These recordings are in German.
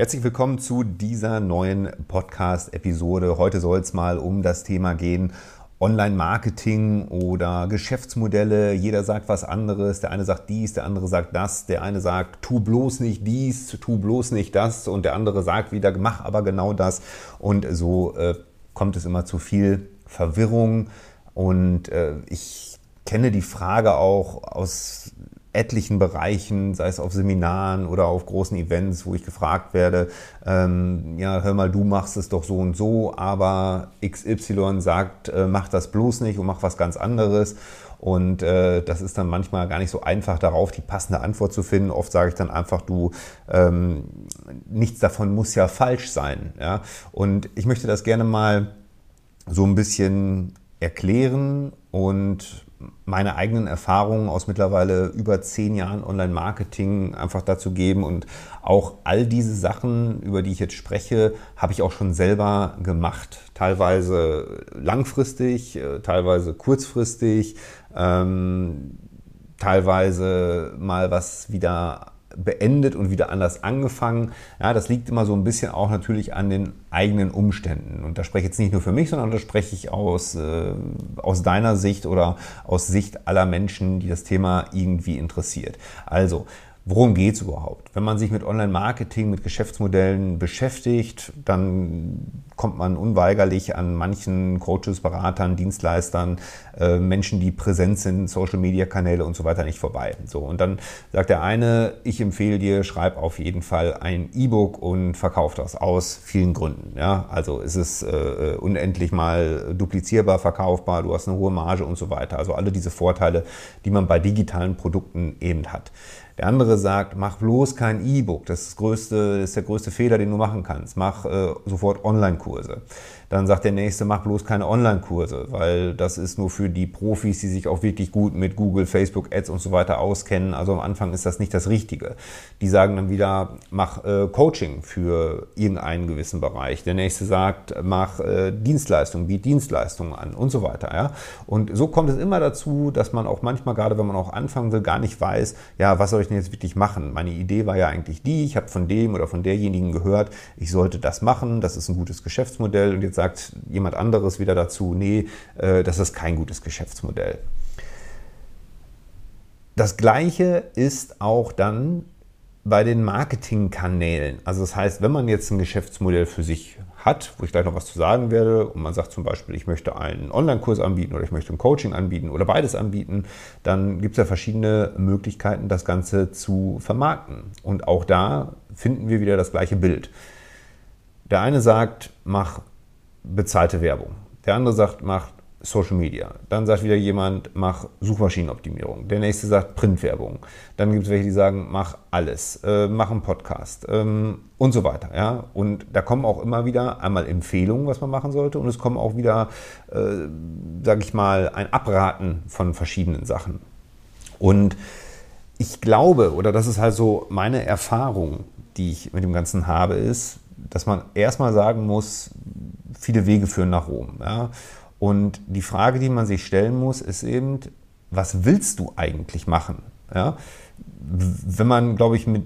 Herzlich willkommen zu dieser neuen Podcast-Episode. Heute soll es mal um das Thema gehen, Online-Marketing oder Geschäftsmodelle. Jeder sagt was anderes. Der eine sagt dies, der andere sagt das. Der eine sagt, tu bloß nicht dies, tu bloß nicht das. Und der andere sagt wieder, mach aber genau das. Und so äh, kommt es immer zu viel Verwirrung. Und äh, ich kenne die Frage auch aus etlichen Bereichen, sei es auf Seminaren oder auf großen Events, wo ich gefragt werde, ähm, ja, hör mal, du machst es doch so und so, aber XY sagt, äh, mach das bloß nicht und mach was ganz anderes. Und äh, das ist dann manchmal gar nicht so einfach darauf, die passende Antwort zu finden. Oft sage ich dann einfach, du, ähm, nichts davon muss ja falsch sein. Ja? Und ich möchte das gerne mal so ein bisschen erklären und meine eigenen Erfahrungen aus mittlerweile über zehn Jahren Online-Marketing einfach dazu geben. Und auch all diese Sachen, über die ich jetzt spreche, habe ich auch schon selber gemacht. Teilweise langfristig, äh, teilweise kurzfristig, ähm, teilweise mal was wieder beendet und wieder anders angefangen. Ja, das liegt immer so ein bisschen auch natürlich an den eigenen Umständen. Und da spreche ich jetzt nicht nur für mich, sondern da spreche ich aus, äh, aus deiner Sicht oder aus Sicht aller Menschen, die das Thema irgendwie interessiert. Also, Worum geht es überhaupt? Wenn man sich mit Online-Marketing, mit Geschäftsmodellen beschäftigt, dann kommt man unweigerlich an manchen Coaches, Beratern, Dienstleistern, äh, Menschen, die präsent sind, Social-Media-Kanäle und so weiter nicht vorbei. So, und dann sagt der eine, ich empfehle dir, schreib auf jeden Fall ein E-Book und verkauf das aus vielen Gründen. Ja? Also ist es äh, unendlich mal duplizierbar, verkaufbar, du hast eine hohe Marge und so weiter. Also alle diese Vorteile, die man bei digitalen Produkten eben hat. Der andere sagt, mach bloß kein E-Book. Das, ist das, ist der größte Fehler, den du machen kannst. Mach äh, sofort Online-Kurse. Dann sagt der nächste, mach bloß keine Online-Kurse, weil das ist nur für die Profis, die sich auch wirklich gut mit Google, Facebook, Ads und so weiter auskennen. Also am Anfang ist das nicht das Richtige. Die sagen dann wieder, mach äh, Coaching für irgendeinen gewissen Bereich. Der nächste sagt, mach äh, Dienstleistungen, biet Dienstleistungen an und so weiter. Ja? Und so kommt es immer dazu, dass man auch manchmal, gerade wenn man auch anfangen will, gar nicht weiß, ja, was soll ich denn jetzt wirklich machen? Meine Idee war ja eigentlich die, ich habe von dem oder von derjenigen gehört, ich sollte das machen, das ist ein gutes Geschäftsmodell und jetzt sagt jemand anderes wieder dazu, nee, äh, das ist kein gutes Geschäftsmodell. Das gleiche ist auch dann bei den Marketingkanälen. Also das heißt, wenn man jetzt ein Geschäftsmodell für sich hat, wo ich gleich noch was zu sagen werde, und man sagt zum Beispiel, ich möchte einen Online-Kurs anbieten oder ich möchte ein Coaching anbieten oder beides anbieten, dann gibt es ja verschiedene Möglichkeiten, das Ganze zu vermarkten. Und auch da finden wir wieder das gleiche Bild. Der eine sagt, mach bezahlte Werbung. Der andere sagt, mach Social Media. Dann sagt wieder jemand, mach Suchmaschinenoptimierung. Der nächste sagt Printwerbung. Dann gibt es welche, die sagen, mach alles, äh, mach einen Podcast ähm, und so weiter. Ja? Und da kommen auch immer wieder einmal Empfehlungen, was man machen sollte, und es kommen auch wieder, äh, sage ich mal, ein Abraten von verschiedenen Sachen. Und ich glaube, oder das ist halt so meine Erfahrung, die ich mit dem Ganzen habe, ist, dass man erstmal sagen muss, viele Wege führen nach Rom. Ja? Und die Frage, die man sich stellen muss, ist eben, was willst du eigentlich machen? Ja? Wenn man, glaube ich, mit,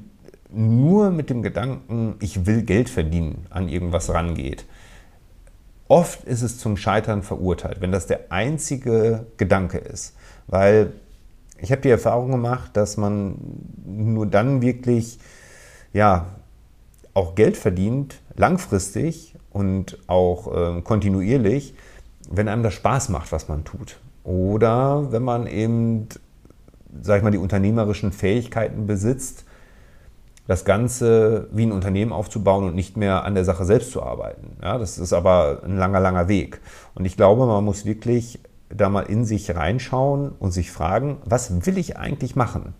nur mit dem Gedanken, ich will Geld verdienen, an irgendwas rangeht, oft ist es zum Scheitern verurteilt, wenn das der einzige Gedanke ist. Weil ich habe die Erfahrung gemacht, dass man nur dann wirklich ja, auch Geld verdient, langfristig und auch äh, kontinuierlich, wenn einem das Spaß macht, was man tut. Oder wenn man eben, sag ich mal, die unternehmerischen Fähigkeiten besitzt, das Ganze wie ein Unternehmen aufzubauen und nicht mehr an der Sache selbst zu arbeiten. Ja, das ist aber ein langer, langer Weg. Und ich glaube, man muss wirklich da mal in sich reinschauen und sich fragen, was will ich eigentlich machen?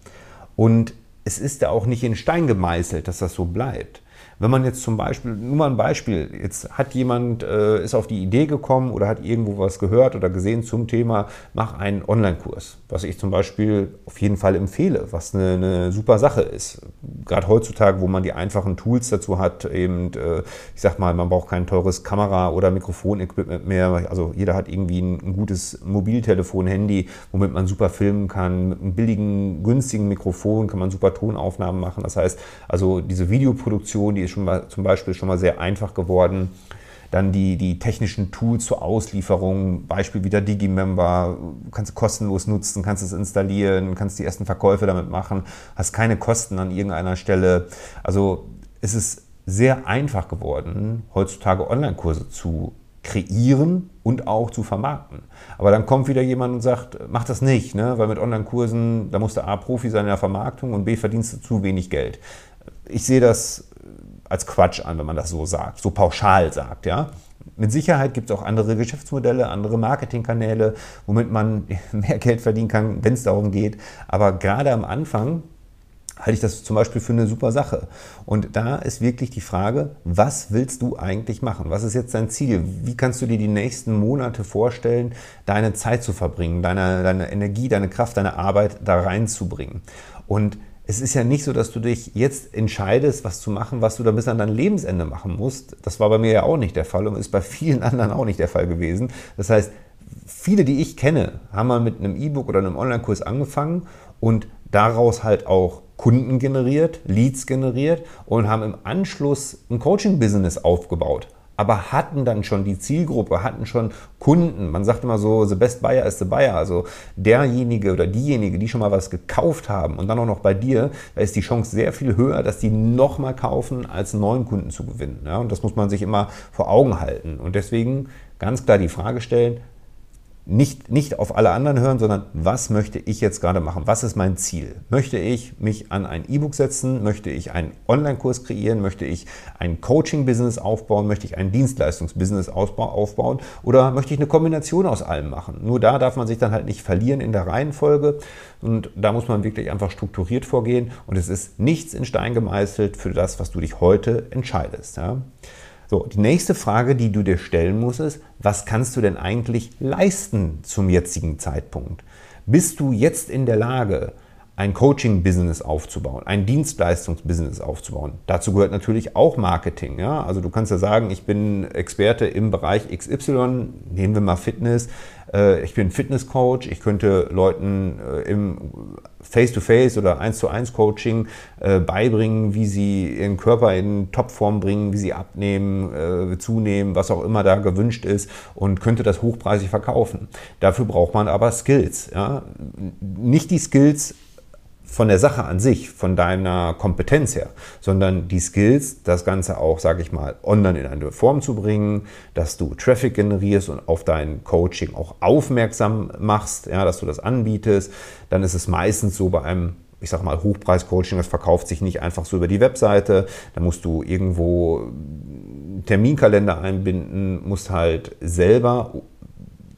Und es ist ja auch nicht in Stein gemeißelt, dass das so bleibt. Wenn man jetzt zum Beispiel, nur mal ein Beispiel, jetzt hat jemand, äh, ist auf die Idee gekommen oder hat irgendwo was gehört oder gesehen zum Thema, mach einen Online-Kurs, was ich zum Beispiel auf jeden Fall empfehle, was eine, eine super Sache ist. Gerade heutzutage, wo man die einfachen Tools dazu hat, eben, äh, ich sag mal, man braucht kein teures Kamera- oder Mikrofonequipment mehr. Also jeder hat irgendwie ein, ein gutes Mobiltelefon, Handy, womit man super filmen kann. Mit einem billigen, günstigen Mikrofon kann man super Tonaufnahmen machen. Das heißt, also diese Videoproduktion, die ist schon mal, zum Beispiel schon mal sehr einfach geworden. Dann die, die technischen Tools zur Auslieferung, Beispiel wieder Digimember, kannst du kostenlos nutzen, kannst es installieren, kannst die ersten Verkäufe damit machen, hast keine Kosten an irgendeiner Stelle. Also es ist sehr einfach geworden, heutzutage Online-Kurse zu kreieren und auch zu vermarkten. Aber dann kommt wieder jemand und sagt, mach das nicht, ne? weil mit Online-Kursen, da musst du A, Profi sein in der Vermarktung und B, verdienst du zu wenig Geld. Ich sehe das als Quatsch an, wenn man das so sagt, so pauschal sagt, ja. Mit Sicherheit gibt es auch andere Geschäftsmodelle, andere Marketingkanäle, womit man mehr Geld verdienen kann, wenn es darum geht. Aber gerade am Anfang halte ich das zum Beispiel für eine super Sache. Und da ist wirklich die Frage, was willst du eigentlich machen? Was ist jetzt dein Ziel? Wie kannst du dir die nächsten Monate vorstellen, deine Zeit zu verbringen, deine, deine Energie, deine Kraft, deine Arbeit da reinzubringen? Und es ist ja nicht so, dass du dich jetzt entscheidest, was zu machen, was du dann bis an dein Lebensende machen musst. Das war bei mir ja auch nicht der Fall und ist bei vielen anderen auch nicht der Fall gewesen. Das heißt, viele, die ich kenne, haben mal mit einem E-Book oder einem Online-Kurs angefangen und daraus halt auch Kunden generiert, Leads generiert und haben im Anschluss ein Coaching-Business aufgebaut aber hatten dann schon die Zielgruppe, hatten schon Kunden. Man sagt immer so, the best buyer is the buyer. Also derjenige oder diejenige, die schon mal was gekauft haben und dann auch noch bei dir, da ist die Chance sehr viel höher, dass die nochmal kaufen, als einen neuen Kunden zu gewinnen. Ja, und das muss man sich immer vor Augen halten. Und deswegen ganz klar die Frage stellen, nicht, nicht auf alle anderen hören, sondern was möchte ich jetzt gerade machen? Was ist mein Ziel? Möchte ich mich an ein E-Book setzen? Möchte ich einen Online-Kurs kreieren? Möchte ich ein Coaching-Business aufbauen? Möchte ich ein Dienstleistungs-Business aufbauen? Oder möchte ich eine Kombination aus allem machen? Nur da darf man sich dann halt nicht verlieren in der Reihenfolge. Und da muss man wirklich einfach strukturiert vorgehen. Und es ist nichts in Stein gemeißelt für das, was du dich heute entscheidest. Ja? So, die nächste Frage, die du dir stellen musst, ist, was kannst du denn eigentlich leisten zum jetzigen Zeitpunkt? Bist du jetzt in der Lage, ein Coaching-Business aufzubauen, ein Dienstleistungs-Business aufzubauen. Dazu gehört natürlich auch Marketing. Ja? Also du kannst ja sagen, ich bin Experte im Bereich XY, nehmen wir mal Fitness. Äh, ich bin Fitnesscoach, ich könnte Leuten äh, im Face-to-Face oder 1 zu 1 Coaching äh, beibringen, wie sie ihren Körper in Topform bringen, wie sie abnehmen, zunehmen, was auch immer da gewünscht ist und könnte das hochpreisig verkaufen. Dafür braucht man aber Skills. Ja? Nicht die Skills von der Sache an sich, von deiner Kompetenz her, sondern die Skills, das Ganze auch, sage ich mal, online in eine Form zu bringen, dass du Traffic generierst und auf dein Coaching auch aufmerksam machst, ja, dass du das anbietest, dann ist es meistens so bei einem ich sag mal, Hochpreis-Coaching, das verkauft sich nicht einfach so über die Webseite. Da musst du irgendwo Terminkalender einbinden, musst halt selber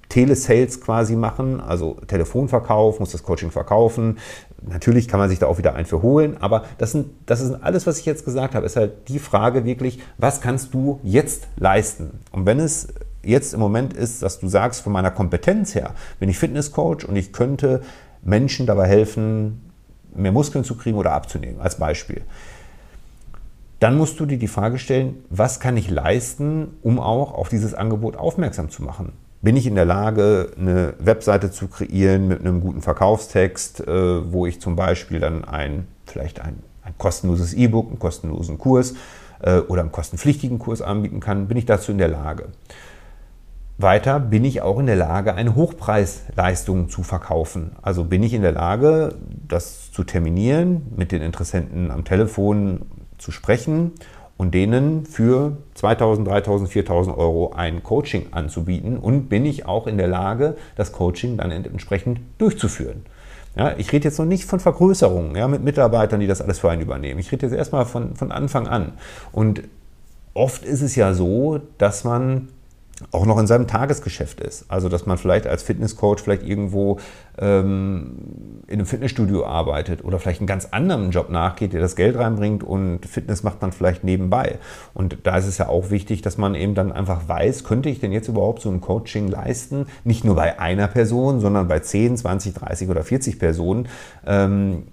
Telesales quasi machen, also Telefonverkauf, muss das Coaching verkaufen, Natürlich kann man sich da auch wieder ein für holen, aber das, sind, das ist alles, was ich jetzt gesagt habe, ist halt die Frage wirklich, was kannst du jetzt leisten? Und wenn es jetzt im Moment ist, dass du sagst, von meiner Kompetenz her bin ich Fitnesscoach und ich könnte Menschen dabei helfen, mehr Muskeln zu kriegen oder abzunehmen, als Beispiel. Dann musst du dir die Frage stellen, was kann ich leisten, um auch auf dieses Angebot aufmerksam zu machen? Bin ich in der Lage, eine Webseite zu kreieren mit einem guten Verkaufstext, äh, wo ich zum Beispiel dann ein, vielleicht ein, ein kostenloses E-Book, einen kostenlosen Kurs äh, oder einen kostenpflichtigen Kurs anbieten kann, bin ich dazu in der Lage. Weiter bin ich auch in der Lage, eine Hochpreisleistung zu verkaufen. Also bin ich in der Lage, das zu terminieren, mit den Interessenten am Telefon zu sprechen und denen für 2000, 3000, 4000 Euro ein Coaching anzubieten und bin ich auch in der Lage, das Coaching dann entsprechend durchzuführen. Ja, ich rede jetzt noch nicht von Vergrößerungen ja, mit Mitarbeitern, die das alles für einen übernehmen. Ich rede jetzt erstmal von, von Anfang an. Und oft ist es ja so, dass man auch noch in seinem Tagesgeschäft ist. Also dass man vielleicht als Fitnesscoach vielleicht irgendwo ähm, in einem Fitnessstudio arbeitet oder vielleicht einen ganz anderen Job nachgeht, der das Geld reinbringt und Fitness macht man vielleicht nebenbei. Und da ist es ja auch wichtig, dass man eben dann einfach weiß, könnte ich denn jetzt überhaupt so ein Coaching leisten? Nicht nur bei einer Person, sondern bei 10, 20, 30 oder 40 Personen. Ähm,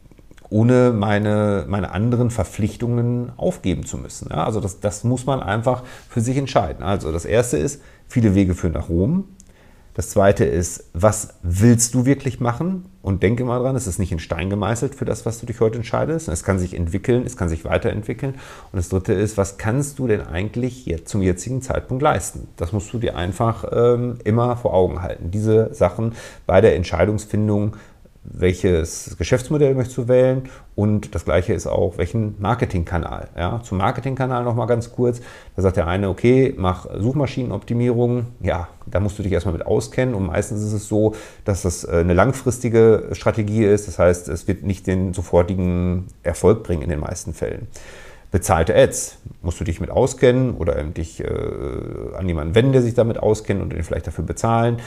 ohne meine, meine anderen Verpflichtungen aufgeben zu müssen. Ja, also das, das muss man einfach für sich entscheiden. Also das Erste ist, viele Wege führen nach Rom. Das zweite ist, was willst du wirklich machen? Und denke mal dran, es ist nicht in Stein gemeißelt für das, was du dich heute entscheidest. Es kann sich entwickeln, es kann sich weiterentwickeln. Und das dritte ist, was kannst du denn eigentlich jetzt zum jetzigen Zeitpunkt leisten? Das musst du dir einfach ähm, immer vor Augen halten. Diese Sachen bei der Entscheidungsfindung welches Geschäftsmodell möchtest du wählen und das gleiche ist auch, welchen Marketingkanal. Ja, zum Marketingkanal nochmal ganz kurz. Da sagt der eine, okay, mach Suchmaschinenoptimierung. Ja, da musst du dich erstmal mit auskennen und meistens ist es so, dass das äh, eine langfristige Strategie ist. Das heißt, es wird nicht den sofortigen Erfolg bringen in den meisten Fällen. Bezahlte Ads, musst du dich mit auskennen oder dich äh, an jemanden wenden, der sich damit auskennt und den vielleicht dafür bezahlen.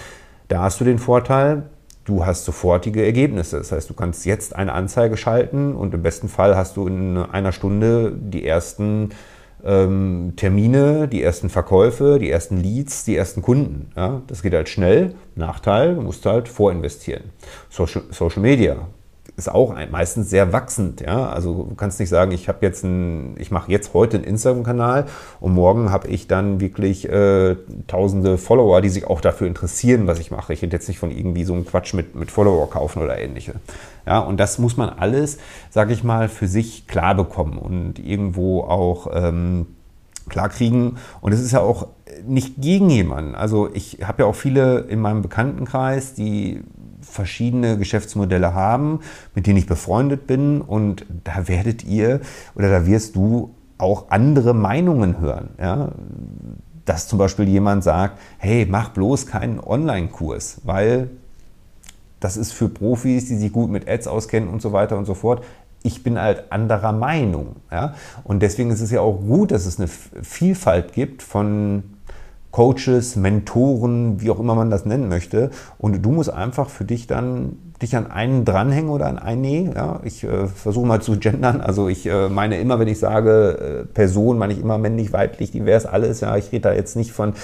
Da hast du den Vorteil, du hast sofortige Ergebnisse. Das heißt, du kannst jetzt eine Anzeige schalten und im besten Fall hast du in einer Stunde die ersten ähm, Termine, die ersten Verkäufe, die ersten Leads, die ersten Kunden. Ja, das geht halt schnell. Nachteil, du musst halt vorinvestieren. Social, Social Media, ist auch meistens sehr wachsend. Ja? Also du kannst nicht sagen, ich habe jetzt ein, ich mache jetzt heute einen Instagram-Kanal und morgen habe ich dann wirklich äh, tausende Follower, die sich auch dafür interessieren, was ich mache. Ich rede jetzt nicht von irgendwie so einem Quatsch mit, mit Follower kaufen oder ähnliche. Ja, und das muss man alles, sage ich mal, für sich klar bekommen und irgendwo auch ähm, klar kriegen. Und es ist ja auch nicht gegen jemanden. Also ich habe ja auch viele in meinem Bekanntenkreis, die verschiedene Geschäftsmodelle haben, mit denen ich befreundet bin. Und da werdet ihr oder da wirst du auch andere Meinungen hören. Ja? Dass zum Beispiel jemand sagt, hey, mach bloß keinen Online-Kurs, weil das ist für Profis, die sich gut mit Ads auskennen und so weiter und so fort. Ich bin halt anderer Meinung. Ja? Und deswegen ist es ja auch gut, dass es eine Vielfalt gibt von Coaches, Mentoren, wie auch immer man das nennen möchte. Und du musst einfach für dich dann dich an einen dranhängen oder an einen, nee, ja, ich äh, versuche mal zu gendern, also ich äh, meine immer, wenn ich sage äh, Person, meine ich immer männlich, weiblich, divers, alles, ja, ich rede da jetzt nicht von,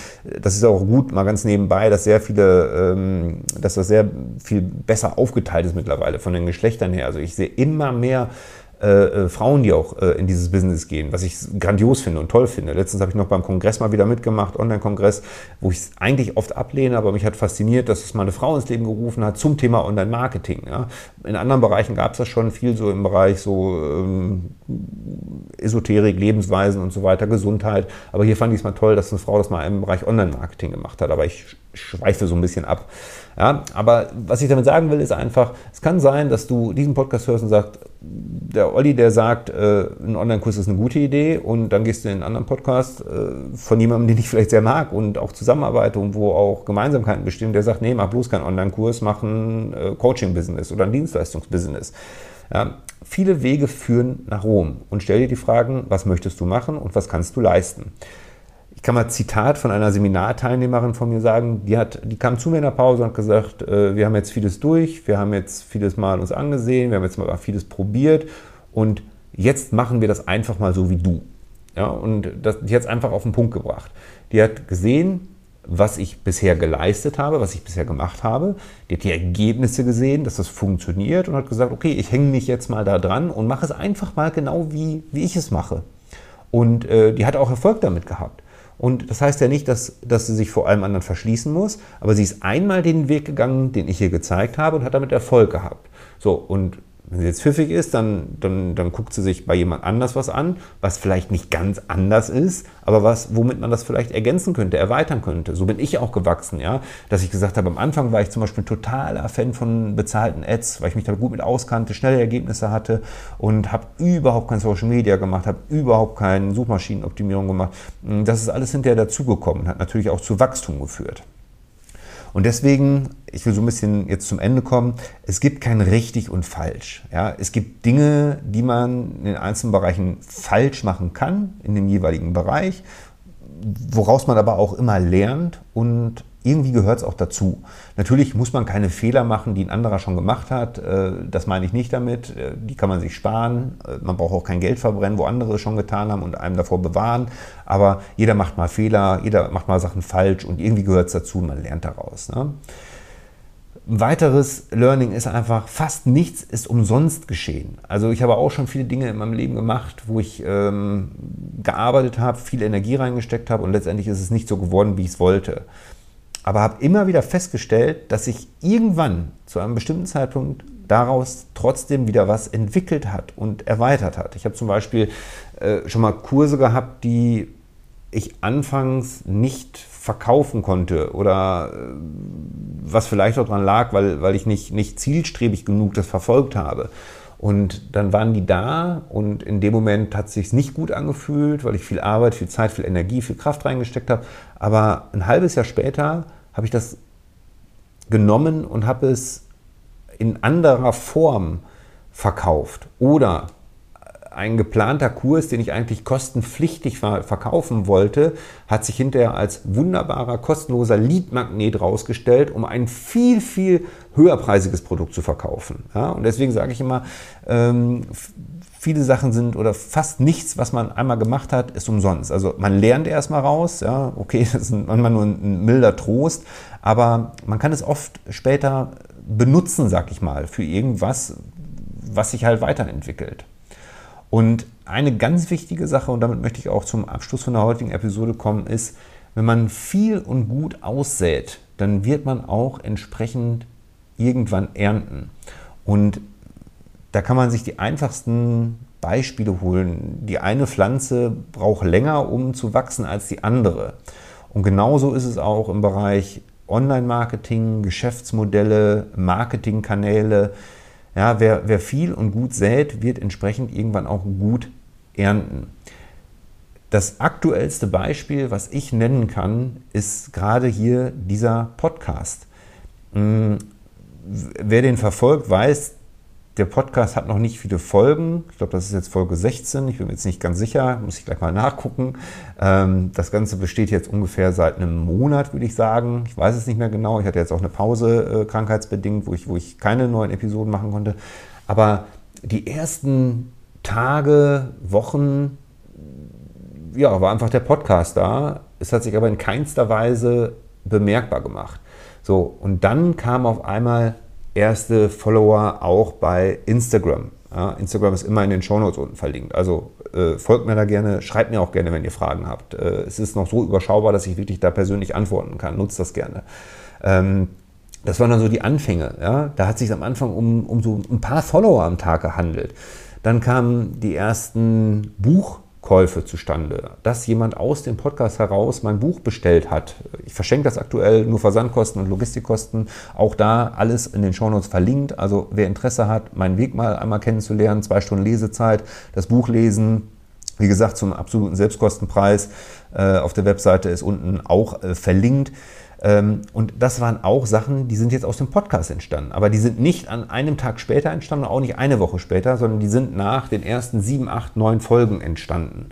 das ist auch gut, mal ganz nebenbei, dass sehr viele, ähm, dass das sehr viel besser aufgeteilt ist mittlerweile von den Geschlechtern her, also ich sehe immer mehr äh, äh, Frauen, die auch äh, in dieses Business gehen, was ich grandios finde und toll finde. Letztens habe ich noch beim Kongress mal wieder mitgemacht, Online-Kongress, wo ich es eigentlich oft ablehne, aber mich hat fasziniert, dass es mal eine Frau ins Leben gerufen hat zum Thema Online-Marketing. Ja. In anderen Bereichen gab es das schon viel, so im Bereich so ähm, Esoterik, Lebensweisen und so weiter, Gesundheit. Aber hier fand ich es mal toll, dass eine Frau das mal im Bereich Online-Marketing gemacht hat. Aber ich schweife so ein bisschen ab. Ja, aber was ich damit sagen will, ist einfach, es kann sein, dass du diesen Podcast hörst und sagst, der Olli, der sagt, äh, ein Online-Kurs ist eine gute Idee und dann gehst du in einen anderen Podcast äh, von jemandem, den ich vielleicht sehr mag und auch zusammenarbeite und wo auch Gemeinsamkeiten bestimmen, der sagt, nee, mach bloß keinen Online-Kurs, mach ein äh, Coaching-Business oder ein Dienstleistungs-Business. Ja, viele Wege führen nach Rom und stell dir die Fragen, was möchtest du machen und was kannst du leisten. Ich kann mal Zitat von einer Seminarteilnehmerin von mir sagen, die, hat, die kam zu mir in der Pause und hat gesagt, äh, wir haben jetzt vieles durch, wir haben jetzt vieles mal uns angesehen, wir haben jetzt mal vieles probiert und jetzt machen wir das einfach mal so wie du. Ja, und das, die hat es einfach auf den Punkt gebracht. Die hat gesehen, was ich bisher geleistet habe, was ich bisher gemacht habe. Die hat die Ergebnisse gesehen, dass das funktioniert und hat gesagt, okay, ich hänge mich jetzt mal da dran und mache es einfach mal genau wie, wie ich es mache. Und äh, die hat auch Erfolg damit gehabt. Und das heißt ja nicht, dass, dass sie sich vor allem anderen verschließen muss, aber sie ist einmal den Weg gegangen, den ich ihr gezeigt habe und hat damit Erfolg gehabt. So, und wenn sie jetzt pfiffig ist, dann, dann, dann guckt sie sich bei jemand anders was an, was vielleicht nicht ganz anders ist, aber was, womit man das vielleicht ergänzen könnte, erweitern könnte. So bin ich auch gewachsen, ja. Dass ich gesagt habe, am Anfang war ich zum Beispiel totaler Fan von bezahlten Ads, weil ich mich da gut mit auskannte, schnelle Ergebnisse hatte und habe überhaupt kein Social Media gemacht, habe überhaupt keine Suchmaschinenoptimierung gemacht. Das ist alles hinterher dazugekommen, hat natürlich auch zu Wachstum geführt. Und deswegen, ich will so ein bisschen jetzt zum Ende kommen, es gibt kein richtig und falsch. Ja? Es gibt Dinge, die man in den einzelnen Bereichen falsch machen kann, in dem jeweiligen Bereich, woraus man aber auch immer lernt und irgendwie gehört es auch dazu. Natürlich muss man keine Fehler machen, die ein anderer schon gemacht hat. Äh, das meine ich nicht damit. Äh, die kann man sich sparen. Äh, man braucht auch kein Geld verbrennen, wo andere es schon getan haben und einem davor bewahren. Aber jeder macht mal Fehler, jeder macht mal Sachen falsch und irgendwie gehört es dazu man lernt daraus. Ne? Ein weiteres Learning ist einfach, fast nichts ist umsonst geschehen. Also ich habe auch schon viele Dinge in meinem Leben gemacht, wo ich ähm, gearbeitet habe, viel Energie reingesteckt habe und letztendlich ist es nicht so geworden, wie ich es wollte aber habe immer wieder festgestellt, dass sich irgendwann zu einem bestimmten Zeitpunkt daraus trotzdem wieder was entwickelt hat und erweitert hat. Ich habe zum Beispiel äh, schon mal Kurse gehabt, die ich anfangs nicht verkaufen konnte oder äh, was vielleicht auch daran lag, weil, weil ich nicht, nicht zielstrebig genug das verfolgt habe. Und dann waren die da und in dem Moment hat es sich nicht gut angefühlt, weil ich viel Arbeit, viel Zeit, viel Energie, viel Kraft reingesteckt habe. Aber ein halbes Jahr später habe ich das genommen und habe es in anderer Form verkauft. Oder ein geplanter Kurs, den ich eigentlich kostenpflichtig verkaufen wollte, hat sich hinterher als wunderbarer kostenloser Lead-Magnet rausgestellt, um ein viel, viel höherpreisiges Produkt zu verkaufen. Ja, und deswegen sage ich immer, ähm, viele Sachen sind oder fast nichts, was man einmal gemacht hat, ist umsonst. Also man lernt erstmal raus, ja, okay, das ist manchmal nur ein milder Trost, aber man kann es oft später benutzen, sag ich mal, für irgendwas, was sich halt weiterentwickelt. Und eine ganz wichtige Sache, und damit möchte ich auch zum Abschluss von der heutigen Episode kommen, ist, wenn man viel und gut aussät, dann wird man auch entsprechend irgendwann ernten. Und da kann man sich die einfachsten Beispiele holen. Die eine Pflanze braucht länger, um zu wachsen als die andere. Und genauso ist es auch im Bereich Online-Marketing, Geschäftsmodelle, Marketingkanäle. Ja, wer, wer viel und gut sät, wird entsprechend irgendwann auch gut ernten. Das aktuellste Beispiel, was ich nennen kann, ist gerade hier dieser Podcast. Hm, wer den verfolgt, weiß, der Podcast hat noch nicht viele Folgen. Ich glaube, das ist jetzt Folge 16. Ich bin mir jetzt nicht ganz sicher, muss ich gleich mal nachgucken. Ähm, das Ganze besteht jetzt ungefähr seit einem Monat, würde ich sagen. Ich weiß es nicht mehr genau. Ich hatte jetzt auch eine Pause äh, krankheitsbedingt, wo ich, wo ich keine neuen Episoden machen konnte. Aber die ersten Tage, Wochen, ja, war einfach der Podcast da. Es hat sich aber in keinster Weise bemerkbar gemacht. So, und dann kam auf einmal erste Follower auch bei Instagram. Ja, Instagram ist immer in den Shownotes unten verlinkt. Also äh, folgt mir da gerne, schreibt mir auch gerne, wenn ihr Fragen habt. Äh, es ist noch so überschaubar, dass ich wirklich da persönlich antworten kann. Nutzt das gerne. Ähm, das waren dann so die Anfänge. Ja? Da hat sich am Anfang um, um so ein paar Follower am Tag gehandelt. Dann kamen die ersten Buch- Käufe zustande, dass jemand aus dem Podcast heraus mein Buch bestellt hat. Ich verschenke das aktuell, nur Versandkosten und Logistikkosten. Auch da alles in den Shownotes verlinkt. Also wer Interesse hat, meinen Weg mal einmal kennenzulernen, zwei Stunden Lesezeit, das Buch lesen, wie gesagt, zum absoluten Selbstkostenpreis äh, auf der Webseite ist unten auch äh, verlinkt. Ähm, und das waren auch Sachen, die sind jetzt aus dem Podcast entstanden. Aber die sind nicht an einem Tag später entstanden, auch nicht eine Woche später, sondern die sind nach den ersten sieben, acht, neun Folgen entstanden.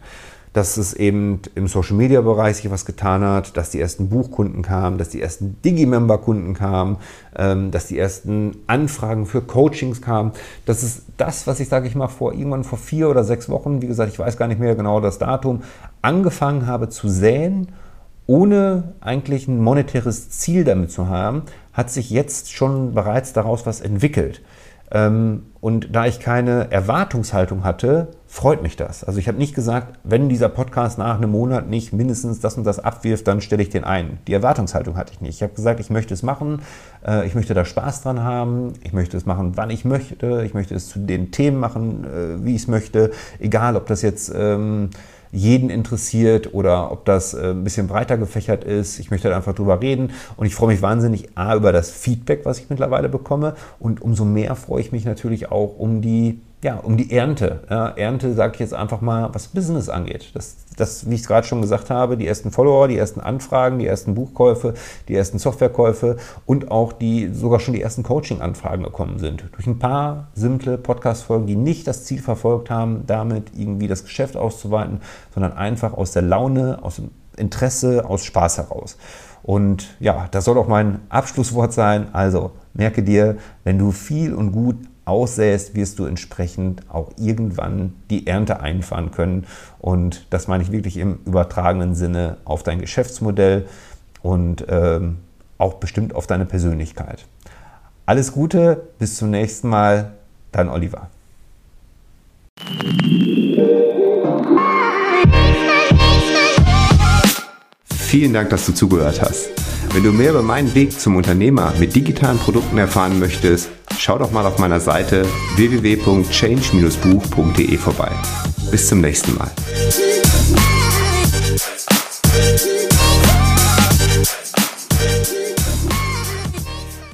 Dass es eben im Social Media Bereich sich was getan hat, dass die ersten Buchkunden kamen, dass die ersten Digimember-Kunden kamen, ähm, dass die ersten Anfragen für Coachings kamen. Das ist das, was ich, sage ich mal, vor irgendwann vor vier oder sechs Wochen, wie gesagt, ich weiß gar nicht mehr genau das Datum, angefangen habe zu säen ohne eigentlich ein monetäres Ziel damit zu haben, hat sich jetzt schon bereits daraus was entwickelt. Ähm, und da ich keine Erwartungshaltung hatte, freut mich das. Also ich habe nicht gesagt, wenn dieser Podcast nach einem Monat nicht mindestens das und das abwirft, dann stelle ich den ein. Die Erwartungshaltung hatte ich nicht. Ich habe gesagt, ich möchte es machen, äh, ich möchte da Spaß dran haben, ich möchte es machen, wann ich möchte, ich möchte es zu den Themen machen, äh, wie ich es möchte, egal ob das jetzt... Ähm, jeden interessiert oder ob das äh, ein bisschen breiter gefächert ist. Ich möchte da einfach drüber reden und ich freue mich wahnsinnig A über das Feedback, was ich mittlerweile bekomme und umso mehr freue ich mich natürlich auch um die ja, um die Ernte. Ja, Ernte sage ich jetzt einfach mal, was Business angeht. Das, das wie ich es gerade schon gesagt habe, die ersten Follower, die ersten Anfragen, die ersten Buchkäufe, die ersten Softwarekäufe und auch die sogar schon die ersten Coaching-Anfragen gekommen sind. Durch ein paar simple Podcast-Folgen, die nicht das Ziel verfolgt haben, damit irgendwie das Geschäft auszuweiten, sondern einfach aus der Laune, aus dem Interesse, aus Spaß heraus. Und ja, das soll auch mein Abschlusswort sein. Also merke dir, wenn du viel und gut aussäst, wirst du entsprechend auch irgendwann die Ernte einfahren können. Und das meine ich wirklich im übertragenen Sinne auf dein Geschäftsmodell und ähm, auch bestimmt auf deine Persönlichkeit. Alles Gute, bis zum nächsten Mal, dein Oliver. Vielen Dank, dass du zugehört hast. Wenn du mehr über meinen Weg zum Unternehmer mit digitalen Produkten erfahren möchtest, schau doch mal auf meiner Seite www.change-buch.de vorbei. Bis zum nächsten Mal.